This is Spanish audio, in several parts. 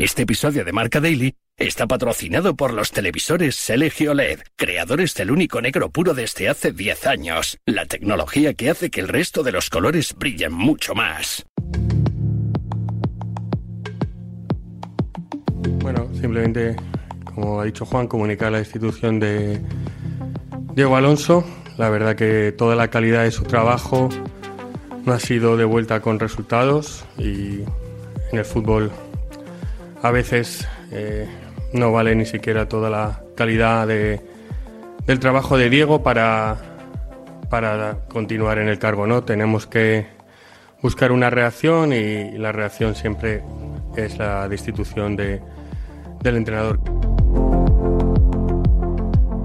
Este episodio de Marca Daily está patrocinado por los televisores Selegio LED, creadores del único negro puro desde hace 10 años. La tecnología que hace que el resto de los colores brillen mucho más. Bueno, simplemente, como ha dicho Juan, comunicar la institución de Diego Alonso. La verdad que toda la calidad de su trabajo no ha sido de vuelta con resultados y en el fútbol a veces eh, no vale ni siquiera toda la calidad de, del trabajo de Diego para, para continuar en el cargo. ¿no? Tenemos que buscar una reacción y la reacción siempre es la destitución de, del entrenador.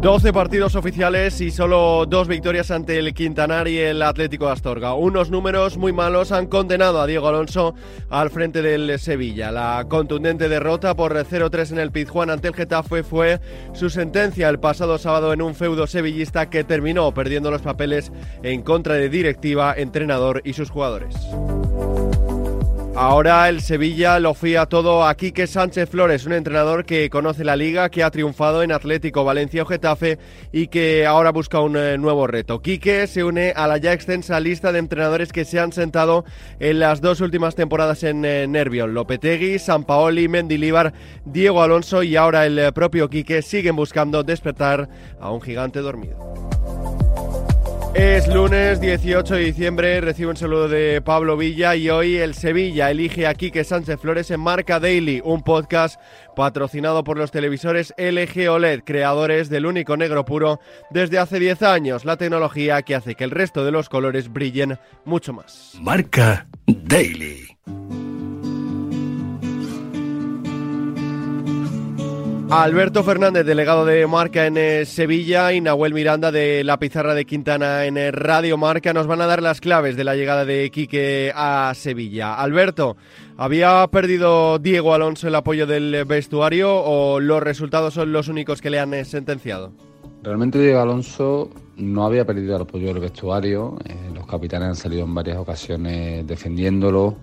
12 partidos oficiales y solo dos victorias ante el Quintanar y el Atlético de Astorga. Unos números muy malos han condenado a Diego Alonso al frente del Sevilla. La contundente derrota por 0-3 en el Pizjuán ante el Getafe fue su sentencia el pasado sábado en un feudo sevillista que terminó perdiendo los papeles en contra de directiva, entrenador y sus jugadores. Ahora el Sevilla lo fía todo a Quique Sánchez Flores, un entrenador que conoce la liga, que ha triunfado en Atlético, Valencia o Getafe y que ahora busca un eh, nuevo reto. Quique se une a la ya extensa lista de entrenadores que se han sentado en las dos últimas temporadas en eh, Nervión. Lopetegui, Sampaoli, Mendilíbar, Diego Alonso y ahora el eh, propio Quique siguen buscando despertar a un gigante dormido. Es lunes 18 de diciembre, recibo un saludo de Pablo Villa y hoy el Sevilla elige a Quique Sánchez Flores en Marca Daily, un podcast patrocinado por los televisores LG OLED, creadores del único negro puro desde hace 10 años, la tecnología que hace que el resto de los colores brillen mucho más. Marca Daily. Alberto Fernández, delegado de Marca en eh, Sevilla, y Nahuel Miranda de la Pizarra de Quintana en eh, Radio Marca nos van a dar las claves de la llegada de Quique a Sevilla. Alberto, ¿había perdido Diego Alonso el apoyo del vestuario o los resultados son los únicos que le han eh, sentenciado? Realmente Diego Alonso no había perdido el apoyo del vestuario. los capitanes han salido en varias ocasiones defendiéndolo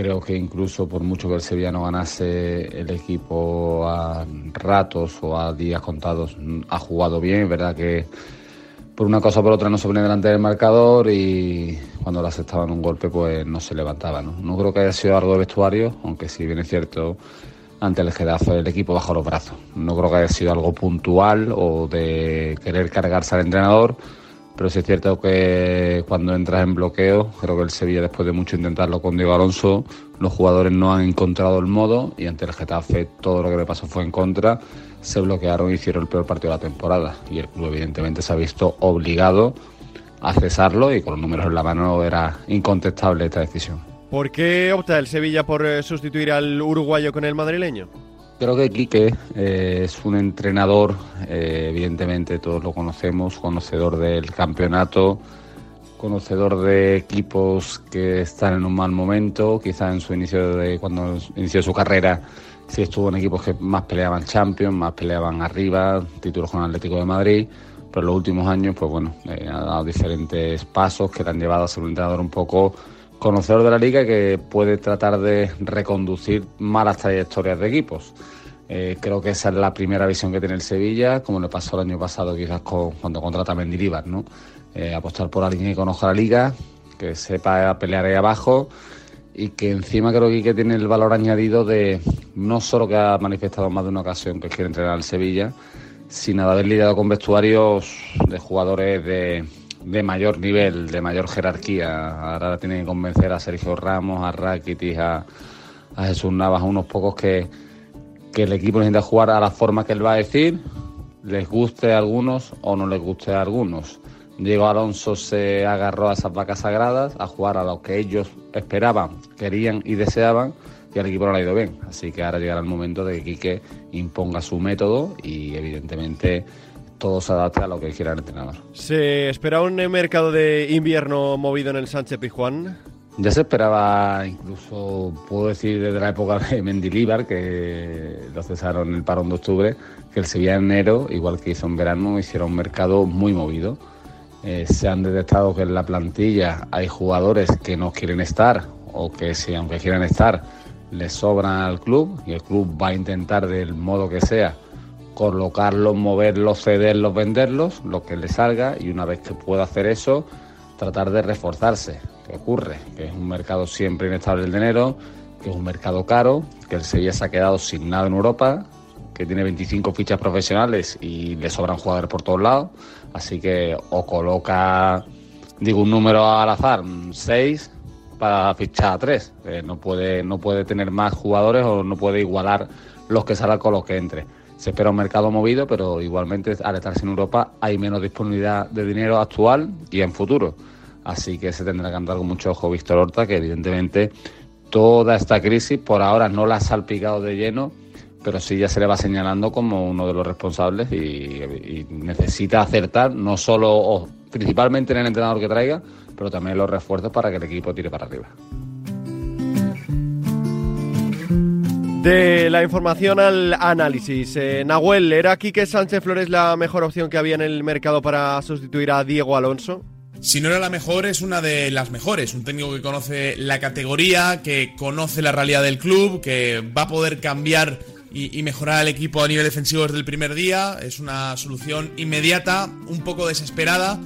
Creo que incluso por mucho que el Sevilla no ganase, el equipo a ratos o a días contados ha jugado bien. Verdad que por una cosa o por otra no se pone delante del marcador y cuando le aceptaban un golpe pues no se levantaba. ¿no? no creo que haya sido algo de vestuario, aunque si bien es cierto ante el Getafe el equipo bajo los brazos. No creo que haya sido algo puntual o de querer cargarse al entrenador pero sí es cierto que cuando entras en bloqueo, creo que el Sevilla después de mucho intentarlo con Diego Alonso, los jugadores no han encontrado el modo y ante el Getafe todo lo que le pasó fue en contra, se bloquearon y hicieron el peor partido de la temporada y el club evidentemente se ha visto obligado a cesarlo y con los números en la mano era incontestable esta decisión. ¿Por qué opta el Sevilla por eh, sustituir al uruguayo con el madrileño? Creo que Quique eh, es un entrenador, eh, evidentemente todos lo conocemos, conocedor del campeonato, conocedor de equipos que están en un mal momento, quizá en su inicio de cuando inició su carrera sí estuvo en equipos que más peleaban Champions, más peleaban arriba, títulos con Atlético de Madrid, pero en los últimos años pues bueno, eh, ha dado diferentes pasos que le han llevado a ser un entrenador un poco conocedor de la liga que puede tratar de reconducir malas trayectorias de equipos. Eh, creo que esa es la primera visión que tiene el Sevilla, como le pasó el año pasado quizás cuando contrata a Mendilibar, ¿no? Eh, apostar por alguien que conozca la liga, que sepa pelear ahí abajo y que encima creo que tiene el valor añadido de no solo que ha manifestado más de una ocasión que quiere entrenar al Sevilla, sino de haber lidiado con vestuarios de jugadores de, de mayor nivel, de mayor jerarquía. Ahora tiene que convencer a Sergio Ramos, a Rakitic, a, a Jesús Navas, a unos pocos que, que el equipo necesita jugar a la forma que él va a decir, les guste a algunos o no les guste a algunos. Diego Alonso se agarró a esas vacas sagradas, a jugar a lo que ellos esperaban, querían y deseaban, y al equipo no le ha ido bien. Así que ahora llegará el momento de que Quique imponga su método y evidentemente todo se adapte a lo que quiera el entrenador. ¿Se espera un mercado de invierno movido en el Sánchez Pijuán? Ya se esperaba, incluso puedo decir desde la época de Mendilíbar, que lo cesaron el parón de octubre, que el Sevilla en enero, igual que hizo en verano, hiciera un mercado muy movido. Eh, se han detectado que en la plantilla hay jugadores que no quieren estar o que si aunque quieran estar le sobran al club y el club va a intentar del modo que sea colocarlos, moverlos, cederlos, venderlos, lo que le salga y una vez que pueda hacer eso, tratar de reforzarse. ¿Qué ocurre? Que es un mercado siempre inestable el dinero, que es un mercado caro, que el Sevilla se ha quedado sin nada en Europa, que tiene 25 fichas profesionales y le sobran jugadores por todos lados, así que o coloca, digo un número al azar, 6 para fichar a 3, eh, no, puede, no puede tener más jugadores o no puede igualar los que salgan con los que entre. Se espera un mercado movido, pero igualmente al estar sin Europa hay menos disponibilidad de dinero actual y en futuro. Así que se tendrá que andar con mucho ojo Víctor Horta, que evidentemente toda esta crisis por ahora no la ha salpicado de lleno, pero sí ya se le va señalando como uno de los responsables y, necesita acertar no solo o principalmente en el entrenador que traiga, pero también los refuerzos para que el equipo tire para arriba. De la información al análisis. Eh, Nahuel, ¿era Quique Sánchez Flores la mejor opción que había en el mercado para sustituir a Diego Alonso? Si no era la mejor, es una de las mejores. Un técnico que conoce la categoría, que conoce la realidad del club, que va a poder cambiar y, mejorar al equipo a nivel defensivo desde el primer día. Es una solución inmediata, un poco desesperada.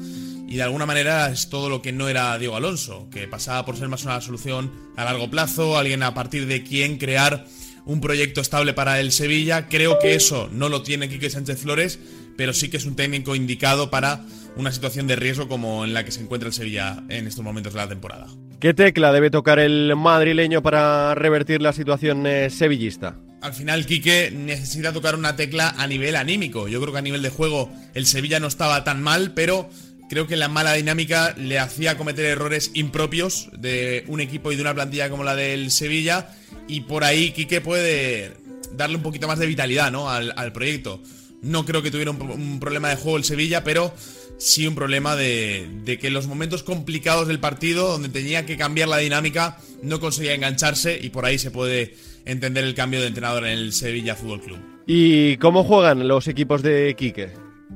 Y de alguna manera es todo lo que no era Diego Alonso, que pasaba por ser más una solución a largo plazo, alguien a partir de quien crear un proyecto estable para el Sevilla. Creo que eso no lo tiene Quique Sánchez Flores, pero sí que es un técnico indicado para una situación de riesgo como en la que se encuentra el Sevilla en estos momentos de la temporada. ¿Qué tecla debe tocar el madrileño para revertir la situación eh, sevillista? Al final, Quique necesita tocar una tecla a nivel anímico. Yo creo que a nivel de juego el Sevilla no estaba tan mal, pero creo que la mala dinámica le hacía cometer errores impropios de un equipo y de una plantilla como la del Sevilla y por ahí Quique puede darle un poquito más de vitalidad ¿no? al, proyecto. No creo que tuviera un, problema de juego el Sevilla, pero sí un problema de, de, que en los momentos complicados del partido, donde tenía que cambiar la dinámica, no conseguía engancharse y por ahí se puede entender el cambio de entrenador en el Sevilla Fútbol Club. ¿Y cómo juegan los equipos de Quique?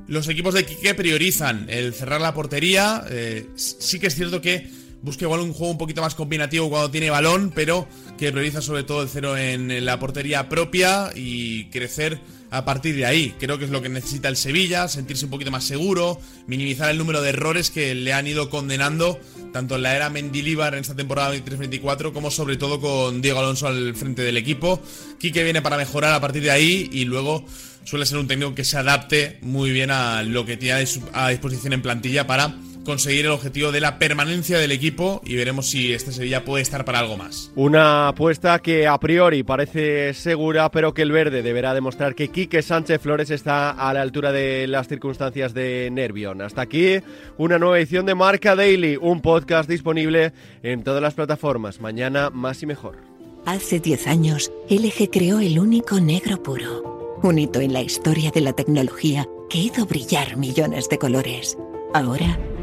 Los equipos de Quique priorizan el cerrar la portería. Eh, sí que es cierto que busca igual un juego un poquito más combinativo cuando tiene balón, pero que prioriza sobre todo el cero en la portería propia y crecer a partir de ahí. Creo que es lo que necesita el Sevilla, sentirse un poquito más seguro, minimizar el número de errores que le han ido condenando tanto en la era Mendilibar en esta temporada 23-24 como sobre todo con Diego Alonso al frente del equipo. Quique viene para mejorar a partir de ahí y luego suele ser un técnico que se adapte muy bien a lo que tiene a disposición en plantilla para conseguir el objetivo de la permanencia del equipo y veremos si este Sevilla puede estar para algo más. Una apuesta que a priori parece segura, pero que el verde deberá demostrar que Quique Sánchez Flores está a la altura de las circunstancias de Nervión. Hasta aquí una nueva edición de Marca Daily, un podcast disponible en todas las plataformas. Mañana más y mejor. Hace 10 años, LG creó el único negro puro, un hito en la historia de la tecnología que hizo brillar millones de colores. Ahora,